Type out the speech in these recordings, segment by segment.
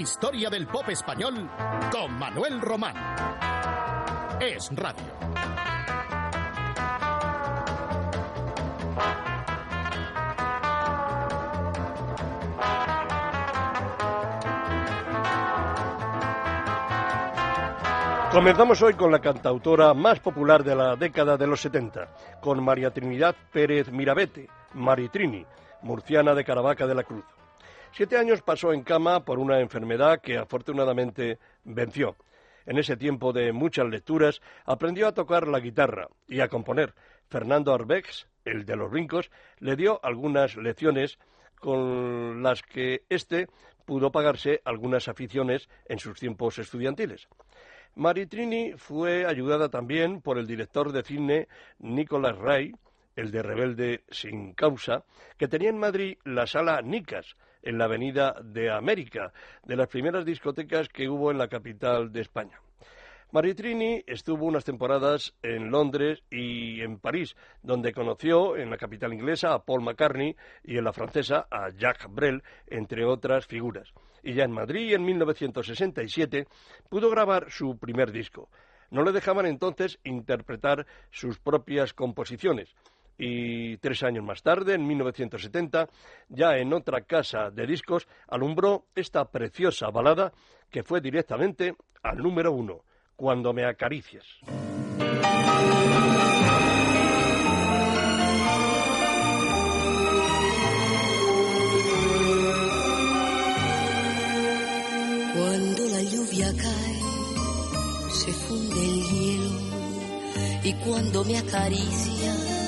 Historia del pop español con Manuel Román. Es Radio. Comenzamos hoy con la cantautora más popular de la década de los 70, con María Trinidad Pérez Mirabete, Maritrini, murciana de Caravaca de la Cruz. Siete años pasó en cama por una enfermedad que afortunadamente venció. En ese tiempo de muchas lecturas aprendió a tocar la guitarra y a componer. Fernando Arbex, el de los brincos, le dio algunas lecciones con las que éste pudo pagarse algunas aficiones en sus tiempos estudiantiles. Maritrini fue ayudada también por el director de cine Nicolás Ray, el de Rebelde sin causa, que tenía en Madrid la sala Nicas, en la Avenida de América, de las primeras discotecas que hubo en la capital de España. Maritrini estuvo unas temporadas en Londres y en París, donde conoció en la capital inglesa a Paul McCartney y en la francesa a Jacques Brel, entre otras figuras. Y ya en Madrid, en 1967, pudo grabar su primer disco. No le dejaban entonces interpretar sus propias composiciones. Y tres años más tarde, en 1970, ya en otra casa de discos, alumbró esta preciosa balada que fue directamente al número uno cuando me acaricias. Cuando la lluvia cae, se funde el hielo y cuando me acaricias,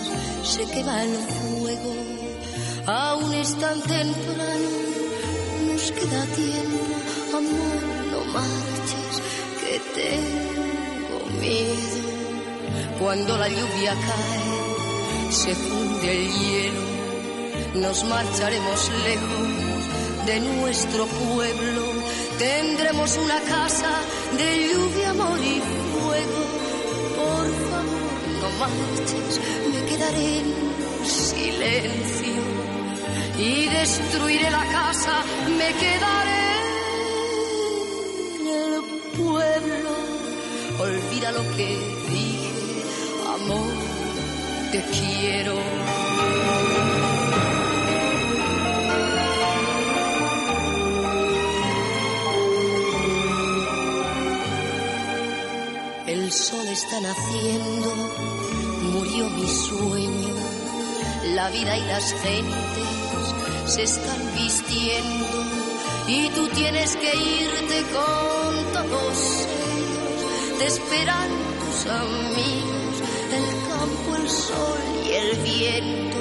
se quema el fuego. Aún es tan temprano, nos queda tiempo, amor, no marches tengo miedo. Cuando la lluvia cae, se funde el hielo, nos marcharemos lejos de nuestro pueblo. Tendremos una casa de lluvia, amor y fuego. Por favor, no marches, en silencio y destruiré la casa, me quedaré pueblo, olvida lo que dije, amor, te quiero. El sol está naciendo, murió mi sueño, la vida y las gentes se están vistiendo y tú tienes que irte con todos ellos, te esperan tus amigos, el campo, el sol y el viento.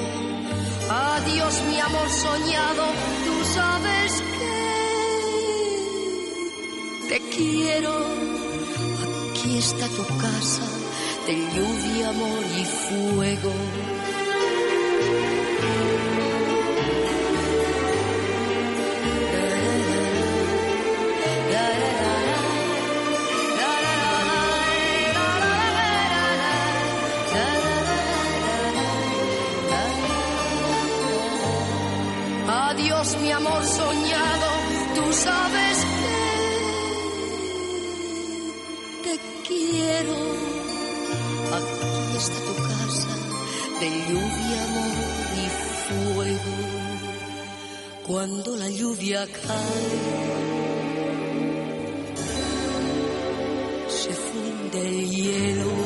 Adiós mi amor soñado, tú sabes que te quiero. Aquí está tu casa de lluvia, amor y fuego. mi amor soñado, tú sabes que te quiero. Aquí está tu casa de lluvia, amor y fuego. Cuando la lluvia cae, se funde el hielo.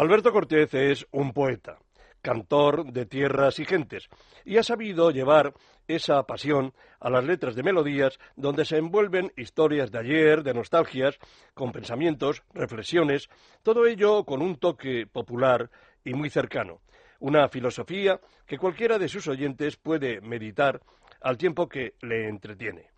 Alberto Cortés es un poeta, cantor de tierras y gentes, y ha sabido llevar esa pasión a las letras de melodías donde se envuelven historias de ayer, de nostalgias, con pensamientos, reflexiones, todo ello con un toque popular y muy cercano. Una filosofía que cualquiera de sus oyentes puede meditar al tiempo que le entretiene.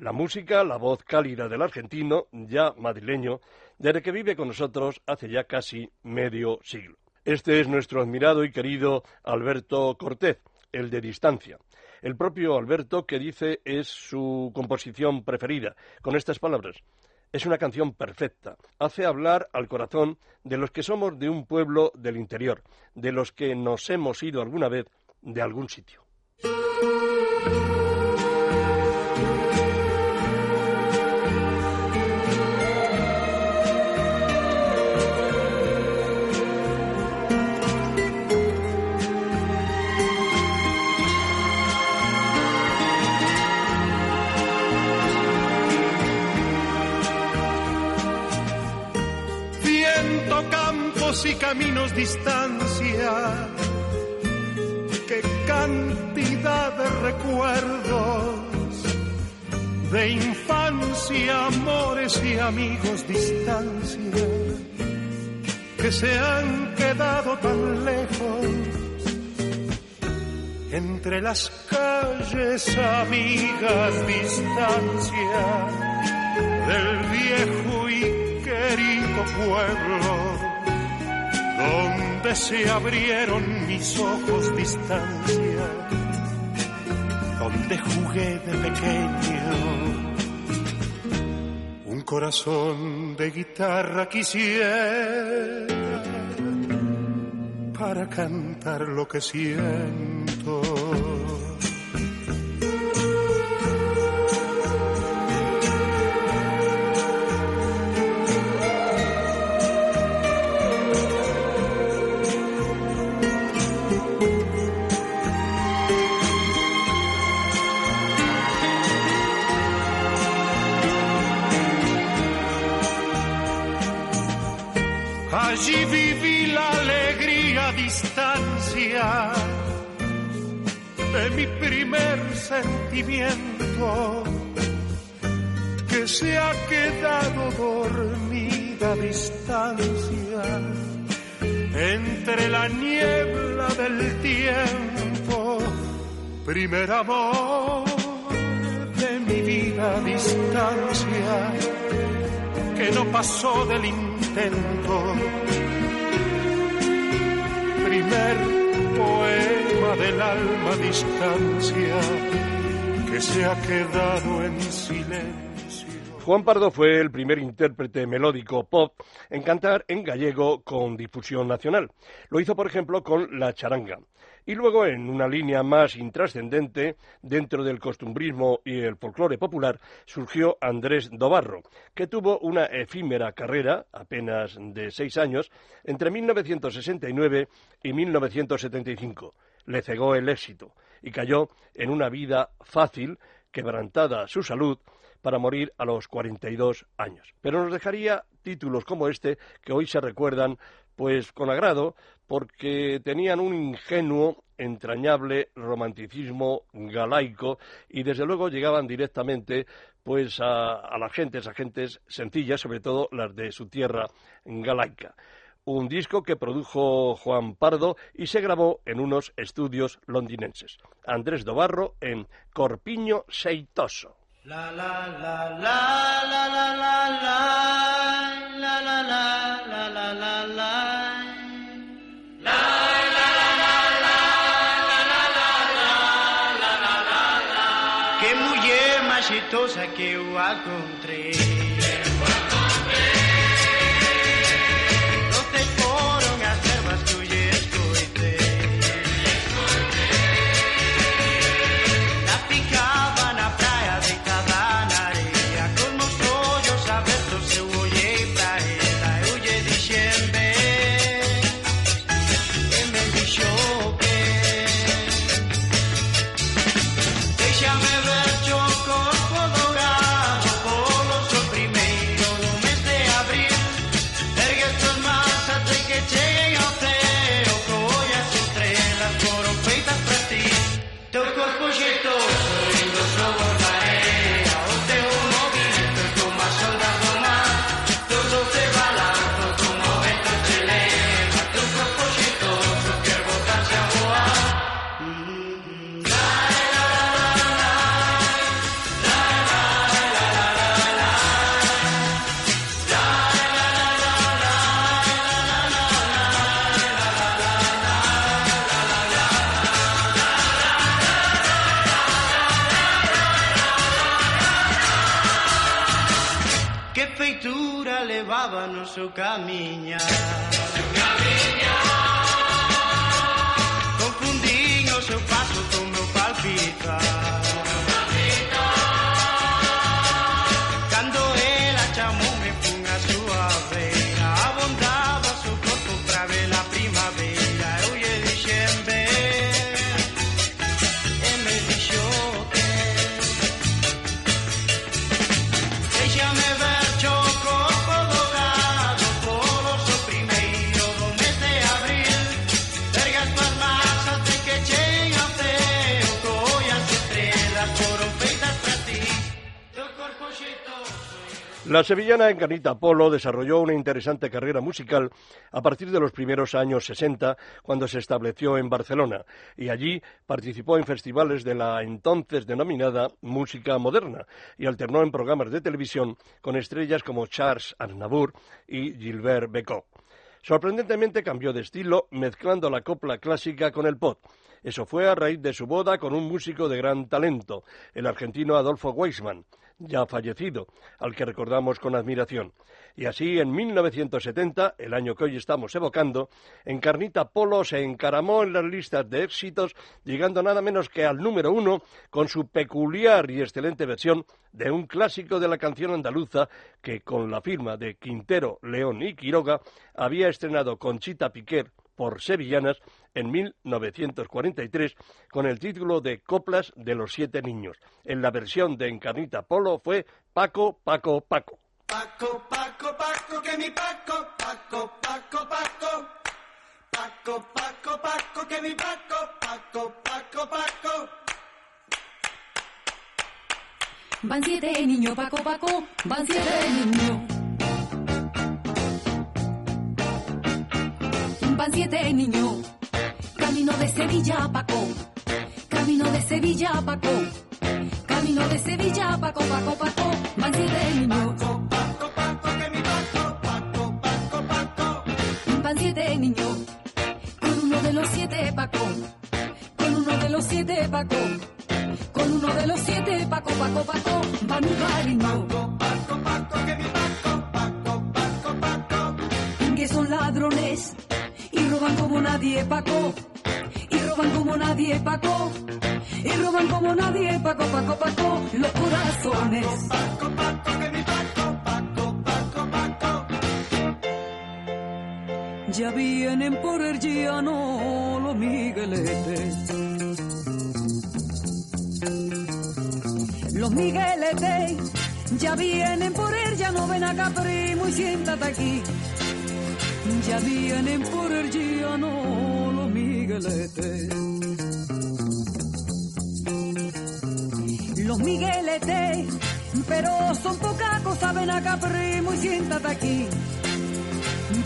La música, la voz cálida del argentino, ya madrileño, desde que vive con nosotros hace ya casi medio siglo. Este es nuestro admirado y querido Alberto Cortés, el de Distancia. El propio Alberto que dice es su composición preferida, con estas palabras. Es una canción perfecta. Hace hablar al corazón de los que somos de un pueblo del interior, de los que nos hemos ido alguna vez de algún sitio. Y caminos distancia. Qué cantidad de recuerdos. De infancia, amores y amigos distancia. Que se han quedado tan lejos. Entre las calles amigas distancia. Del viejo querido pueblo donde se abrieron mis ojos distancia, donde jugué de pequeño. Un corazón de guitarra quisiera para cantar lo que siento. Sentimiento que se ha quedado dormida a distancia entre la niebla del tiempo. Primer amor de mi vida a distancia que no pasó del Primer poema del alma distancia que se ha quedado en silencio. Juan Pardo fue el primer intérprete melódico pop en cantar en gallego con difusión nacional. Lo hizo, por ejemplo, con La Charanga. Y luego, en una línea más intrascendente, dentro del costumbrismo y el folclore popular, surgió Andrés Dobarro, que tuvo una efímera carrera, apenas de seis años, entre 1969 y 1975. Le cegó el éxito y cayó en una vida fácil, quebrantada su salud, para morir a los 42 años. Pero nos dejaría títulos como este que hoy se recuerdan pues con agrado porque tenían un ingenuo, entrañable romanticismo galaico y desde luego llegaban directamente pues a, a las gentes, a gentes sencillas, sobre todo las de su tierra galaica un disco que produjo Juan Pardo y se grabó en unos estudios londinenses. Andrés Dobarro en Corpiño Seitoso. La, la, la, la, la, la, la, la, la, la, la, la, la. gostosa que eu. caminho. La sevillana Encarnita Polo desarrolló una interesante carrera musical a partir de los primeros años 60, cuando se estableció en Barcelona, y allí participó en festivales de la entonces denominada música moderna, y alternó en programas de televisión con estrellas como Charles Aznavour y Gilbert Bécaud. Sorprendentemente cambió de estilo, mezclando la copla clásica con el pop. Eso fue a raíz de su boda con un músico de gran talento, el argentino Adolfo Weisman, ya fallecido, al que recordamos con admiración. Y así, en 1970, el año que hoy estamos evocando, Encarnita Polo se encaramó en las listas de éxitos, llegando nada menos que al número uno con su peculiar y excelente versión de un clásico de la canción andaluza que, con la firma de Quintero, León y Quiroga, había estrenado Conchita Piquer por Sevillanas en 1943 con el título de Coplas de los Siete Niños. En la versión de Encarnita Polo fue Paco, Paco, Paco. Paco, Paco, Paco, que mi Paco, Paco, Paco, Paco Paco, Paco, Paco, que mi Paco, Paco, Paco, Paco Van siete niños, Paco, Paco, van siete niños. Van siete niños, camino de Sevilla, Paco, camino de Sevilla, Paco, camino de Sevilla, Paco, Paco, Paco, van siete niños. Paco, Paco, que mi Paco, Paco, Paco, Paco Van siete niños, con uno de los siete, Paco, con uno de los siete, Paco, con uno de los siete, Paco, Paco, Paco, va mi cariño. Paco, Paco, que mi Paco, Paco, Paco, Paco que son ladrones y roban como nadie, Paco. Roban como nadie, Paco. Y roban como nadie, Paco, Paco, Paco, los corazones. Paco, Paco, que mi Paco, Paco, Paco, Paco Ya vienen por el llano los migueletes. Los migueletes ya vienen por el llano, ven acá primo y siéntate aquí. Ya vienen por el llano migueletes. Los migueletes, pero son poca cosa, ven acá primo y siéntate aquí.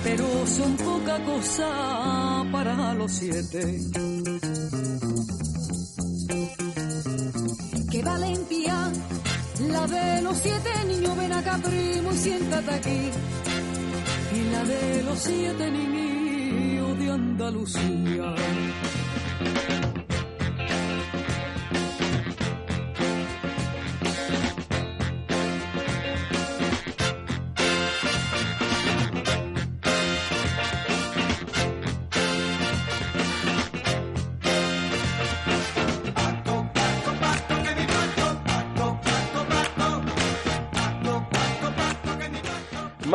Pero son poca cosa para los siete. Qué valentía la de los siete niños, ven acá primo y siéntate aquí. Y la de los siete niños de Andalucía.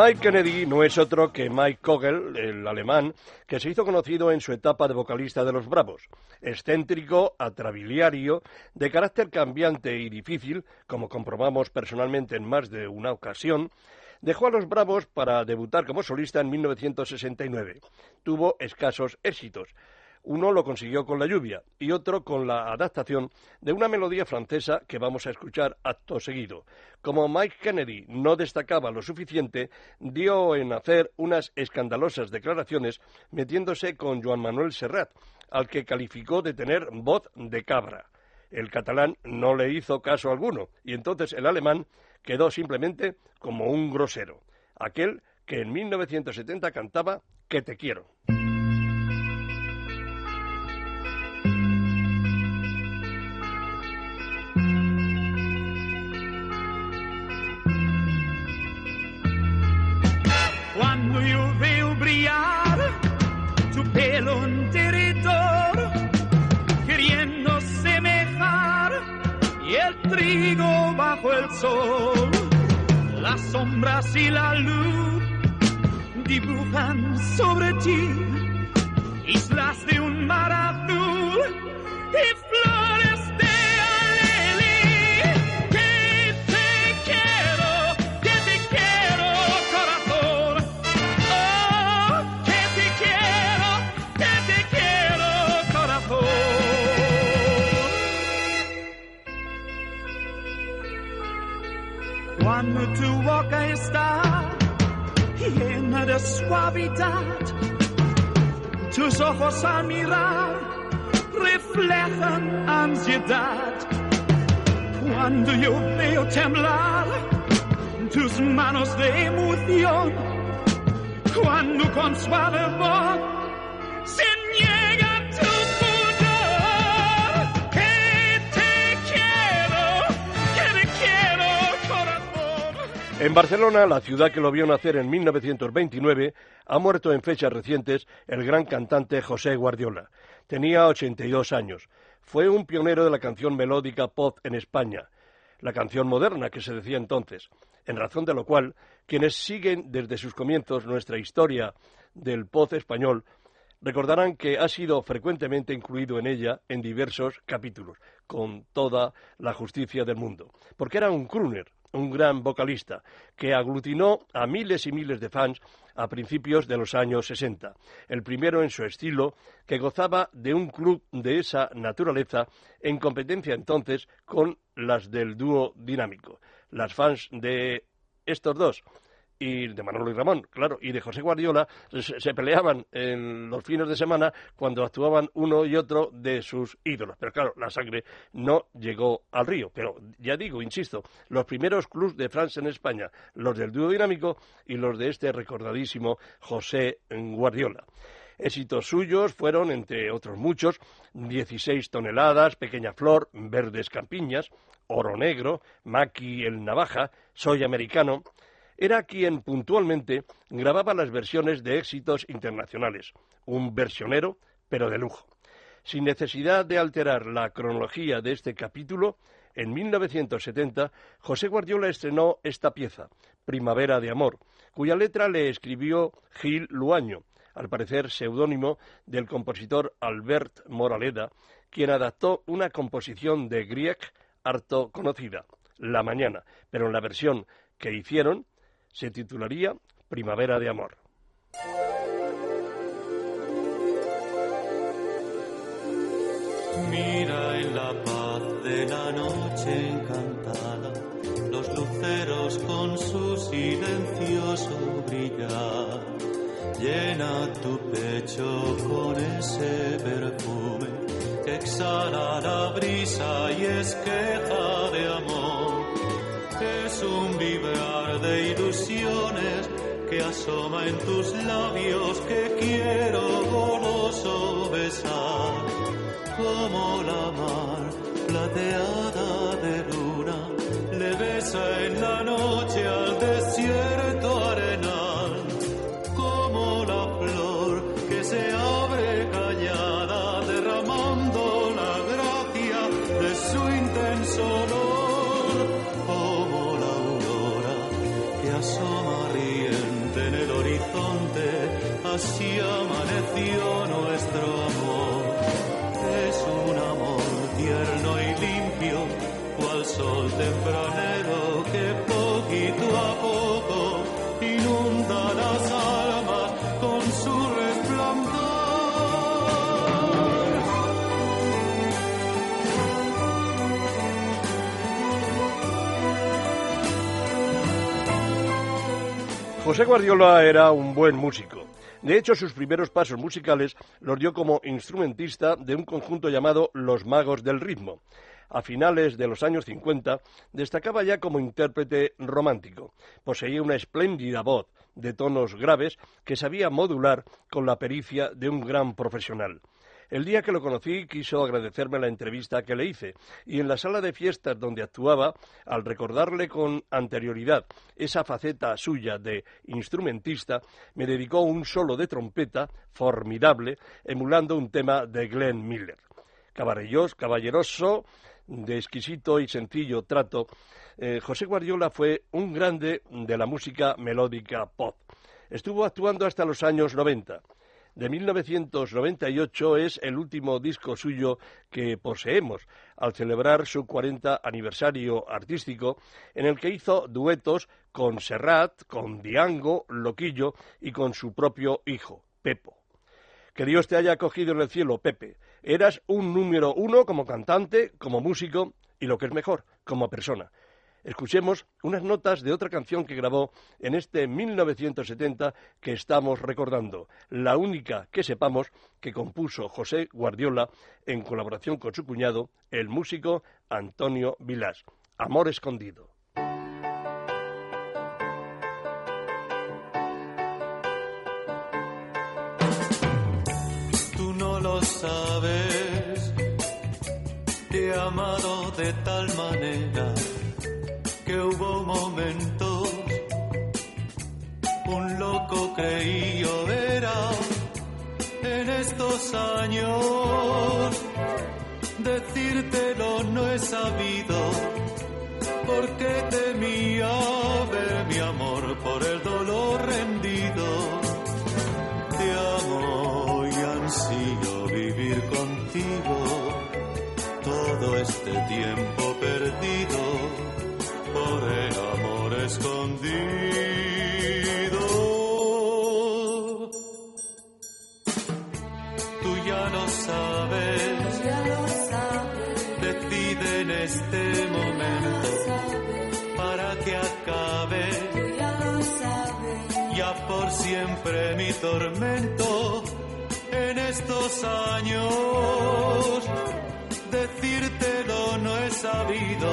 Mike Kennedy no es otro que Mike Kogel, el alemán, que se hizo conocido en su etapa de vocalista de Los Bravos. Excéntrico, atrabiliario, de carácter cambiante y difícil, como comprobamos personalmente en más de una ocasión, dejó a Los Bravos para debutar como solista en 1969. Tuvo escasos éxitos. Uno lo consiguió con la lluvia y otro con la adaptación de una melodía francesa que vamos a escuchar acto seguido. Como Mike Kennedy no destacaba lo suficiente, dio en hacer unas escandalosas declaraciones metiéndose con Joan Manuel Serrat, al que calificó de tener voz de cabra. El catalán no le hizo caso alguno y entonces el alemán quedó simplemente como un grosero, aquel que en 1970 cantaba Que te quiero. voglio brillar tu pelo enteridor, queriendo semejar y el trigo bajo el sol, las sombras y la luz dibujan sobre ti islas de un mar. Tu boca está llena de suavidad, tus ojos al mirar reflejan ansiedad. Cuando yo veo temblar tus manos de emoción, cuando con suave voz En Barcelona, la ciudad que lo vio nacer en 1929, ha muerto en fechas recientes el gran cantante José Guardiola. Tenía 82 años. Fue un pionero de la canción melódica pop en España, la canción moderna que se decía entonces, en razón de lo cual quienes siguen desde sus comienzos nuestra historia del pop español recordarán que ha sido frecuentemente incluido en ella en diversos capítulos, con toda la justicia del mundo, porque era un crooner, un gran vocalista, que aglutinó a miles y miles de fans a principios de los años 60, el primero en su estilo, que gozaba de un club de esa naturaleza en competencia entonces con las del dúo dinámico. Las fans de estos dos y de Manolo y Ramón, claro, y de José Guardiola se, peleaban en los fines de semana cuando actuaban uno y otro de sus ídolos. Pero claro, la sangre no llegó al río. Pero ya digo, insisto, los primeros clubs de Francia en España, los del dúo dinámico y los de este recordadísimo José Guardiola. Éxitos suyos fueron, entre otros muchos, 16 toneladas, Pequeña Flor, Verdes Campiñas, Oro Negro, Maki el Navaja, Soy Americano, era quien puntualmente grababa las versiones de éxitos internacionales, un versionero, pero de lujo. Sin necesidad de alterar la cronología de este capítulo, en 1970 José Guardiola estrenó esta pieza, Primavera de Amor, cuya letra le escribió Gil Luaño, al parecer seudónimo del compositor Albert Moraleda, quien adaptó una composición de Grieg harto conocida, La Mañana, pero en la versión que hicieron se titularía Primavera de Amor. Mira en la paz de la noche encantada, los luceros con su silencioso brillar. Llena tu pecho con ese perfume que exhala la brisa y es queja de amor. Es un vibrar de ilusiones que asoma en tus labios que quiero goloso besar como la mar plateada de luna le besa en la noche José Guardiola era un buen músico. De hecho, sus primeros pasos musicales los dio como instrumentista de un conjunto llamado Los Magos del Ritmo. A finales de los años 50 destacaba ya como intérprete romántico. Poseía una espléndida voz de tonos graves que sabía modular con la pericia de un gran profesional. El día que lo conocí quiso agradecerme la entrevista que le hice y en la sala de fiestas donde actuaba, al recordarle con anterioridad esa faceta suya de instrumentista, me dedicó un solo de trompeta formidable emulando un tema de Glenn Miller. Caballeros, caballeroso, de exquisito y sencillo trato, eh, José Guardiola fue un grande de la música melódica pop. Estuvo actuando hasta los años 90 de 1998 es el último disco suyo que poseemos, al celebrar su 40 aniversario artístico, en el que hizo duetos con Serrat, con Diango, Loquillo y con su propio hijo, Pepo. Que Dios te haya acogido en el cielo, Pepe. Eras un número uno como cantante, como músico y lo que es mejor, como persona. Escuchemos unas notas de otra canción que grabó en este 1970 que estamos recordando, la única que sepamos que compuso José Guardiola en colaboración con su cuñado, el músico Antonio Vilás, Amor Escondido. Tú no lo sabes, te he amado de tal manera creí yo era en estos años. Decírtelo no he sabido, porque temía siempre mi tormento en estos años. Decírtelo no he sabido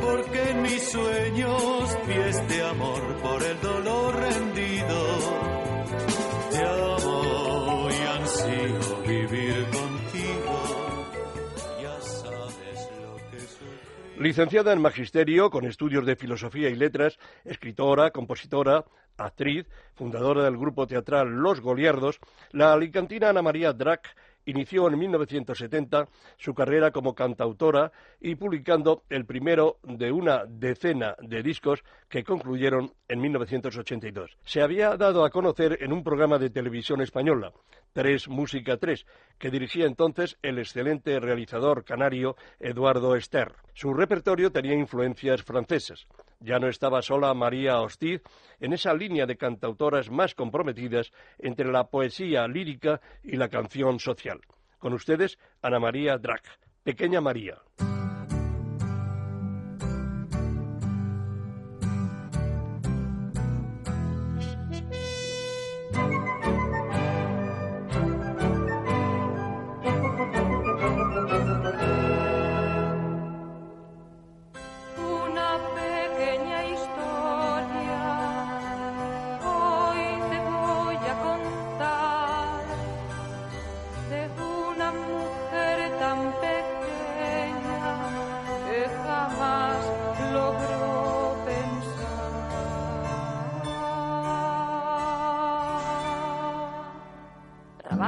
porque en mis sueños vi este amor por el dolor rendido. Te amo y ansío vivir contigo. Licenciada en Magisterio, con estudios de Filosofía y Letras, escritora, compositora, actriz, fundadora del grupo teatral Los Goliardos, la alicantina Ana María Drac inició en 1970 su carrera como cantautora y publicando el primero de una decena de discos que concluyeron en 1982. Se había dado a conocer en un programa de televisión española, Tres Música 3, que dirigía entonces el excelente realizador canario Eduardo Ester. Su repertorio tenía influencias francesas. Ya no estaba sola María Hostiz en esa línea de cantautoras más comprometidas entre la poesía lírica y la canción social. Con ustedes, Ana María Drac, Pequeña María.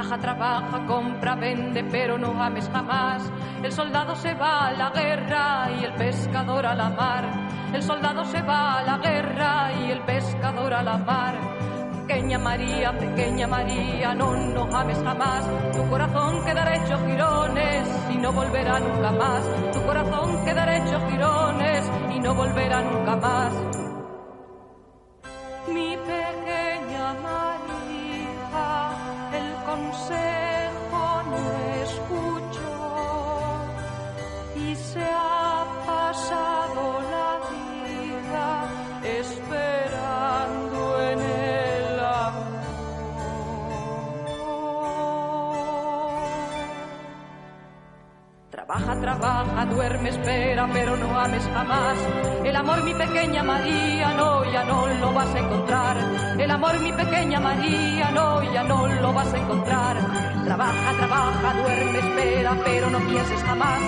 Trabaja, trabaja, compra, vende, pero no ames jamás. El soldado se va a la guerra y el pescador a la mar. El soldado se va a la guerra y el pescador a la mar. Pequeña María, pequeña María, no nos ames jamás. Tu corazón quedará hecho girones y no volverá nunca más. Tu corazón quedará hecho girones y no volverá nunca más. Mi pequeña María, consejo no escuchó y se Trabaja, duerme, espera, pero no ames jamás. El amor, mi pequeña María, no, ya no lo vas a encontrar. El amor, mi pequeña María, no, ya no lo vas a encontrar. Trabaja, trabaja, duerme, espera, pero no pienses jamás.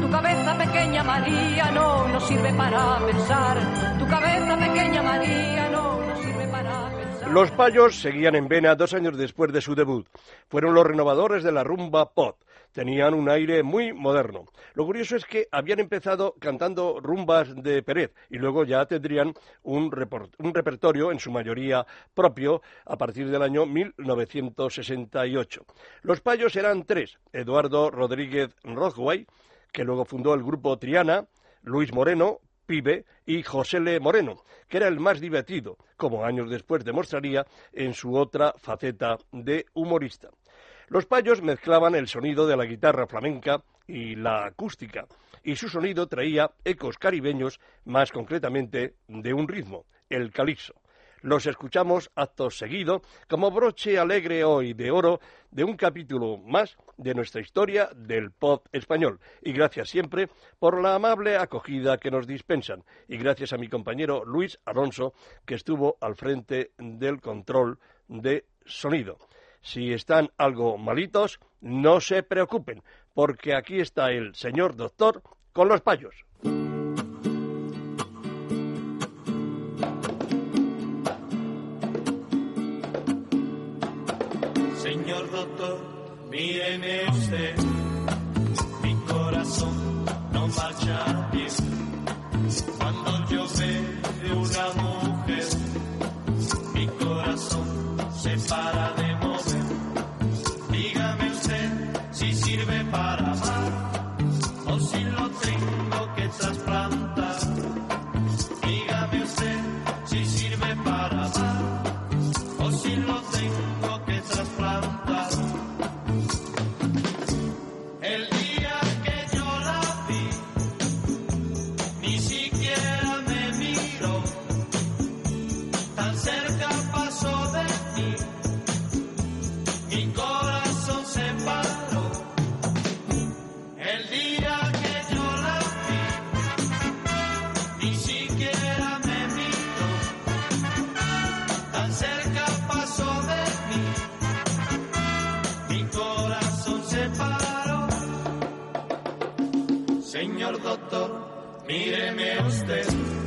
Tu cabeza, pequeña María, no, no sirve para pensar. Tu cabeza, pequeña María, no, no sirve para pensar. Los Payos seguían en vena dos años después de su debut. Fueron los renovadores de la rumba pop. Tenían un aire muy moderno. Lo curioso es que habían empezado cantando rumbas de Pérez y luego ya tendrían un, repertorio, en su mayoría propio, a partir del año 1968. Los payos eran tres, Eduardo Rodríguez Rothway, que luego fundó el grupo Triana, Luis Moreno, Pibe, y José Le Moreno, que era el más divertido, como años después demostraría en su otra faceta de humorista. Los payos mezclaban el sonido de la guitarra flamenca y la acústica, y su sonido traía ecos caribeños, más concretamente de un ritmo, el calipso. Los escuchamos acto seguido como broche alegre hoy de oro de un capítulo más de nuestra historia del pop español. Y gracias siempre por la amable acogida que nos dispensan. Y gracias a mi compañero Luis Alonso, que estuvo al frente del control de sonido. Si están algo malitos, no se preocupen, porque aquí está el señor doctor con los payos. Señor doctor, míreme usted, mi corazón no marcha bien. Cuando yo veo una mujer, mi corazón se para de para o si lo tengo que trasplantar. Dígame usted si sirve para amar, o si lo tengo que trasplantar. El día que yo la vi, ni siquiera me miró, tan cerca pasó. doctor, míreme usted.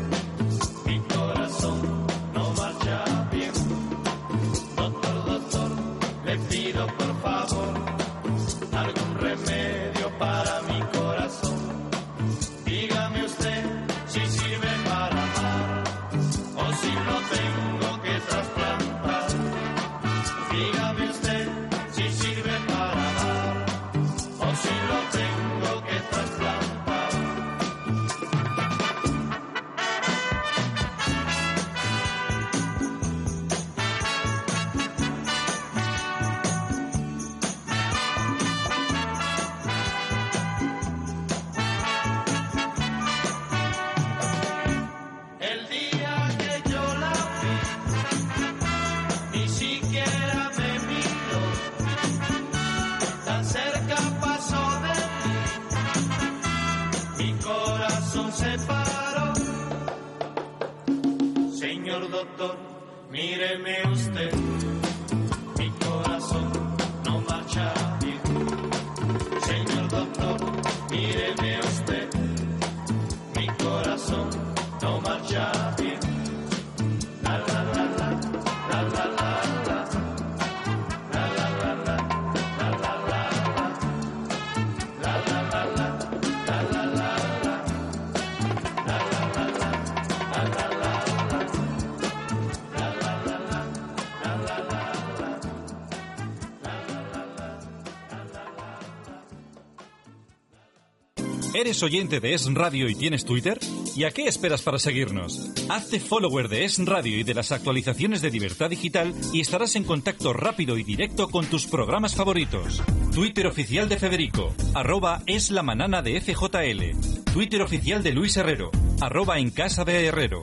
¿Eres oyente de Es Radio y tienes Twitter? ¿Y a qué esperas para seguirnos? Hazte follower de Es Radio y de las actualizaciones de Libertad Digital y estarás en contacto rápido y directo con tus programas favoritos. Twitter oficial de Federico, arroba es la de FJL. Twitter oficial de Luis Herrero, arroba en casa de Herrero.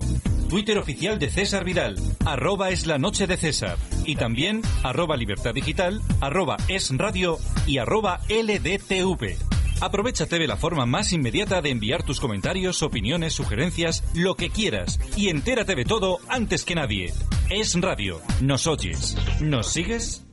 Twitter oficial de César Vidal, arroba es la noche de César. Y también arroba libertad digital, arroba es radio y arroba LDTV. Aprovechate de la forma más inmediata de enviar tus comentarios, opiniones, sugerencias, lo que quieras y entérate de todo antes que nadie. Es radio. ¿Nos oyes? ¿Nos sigues?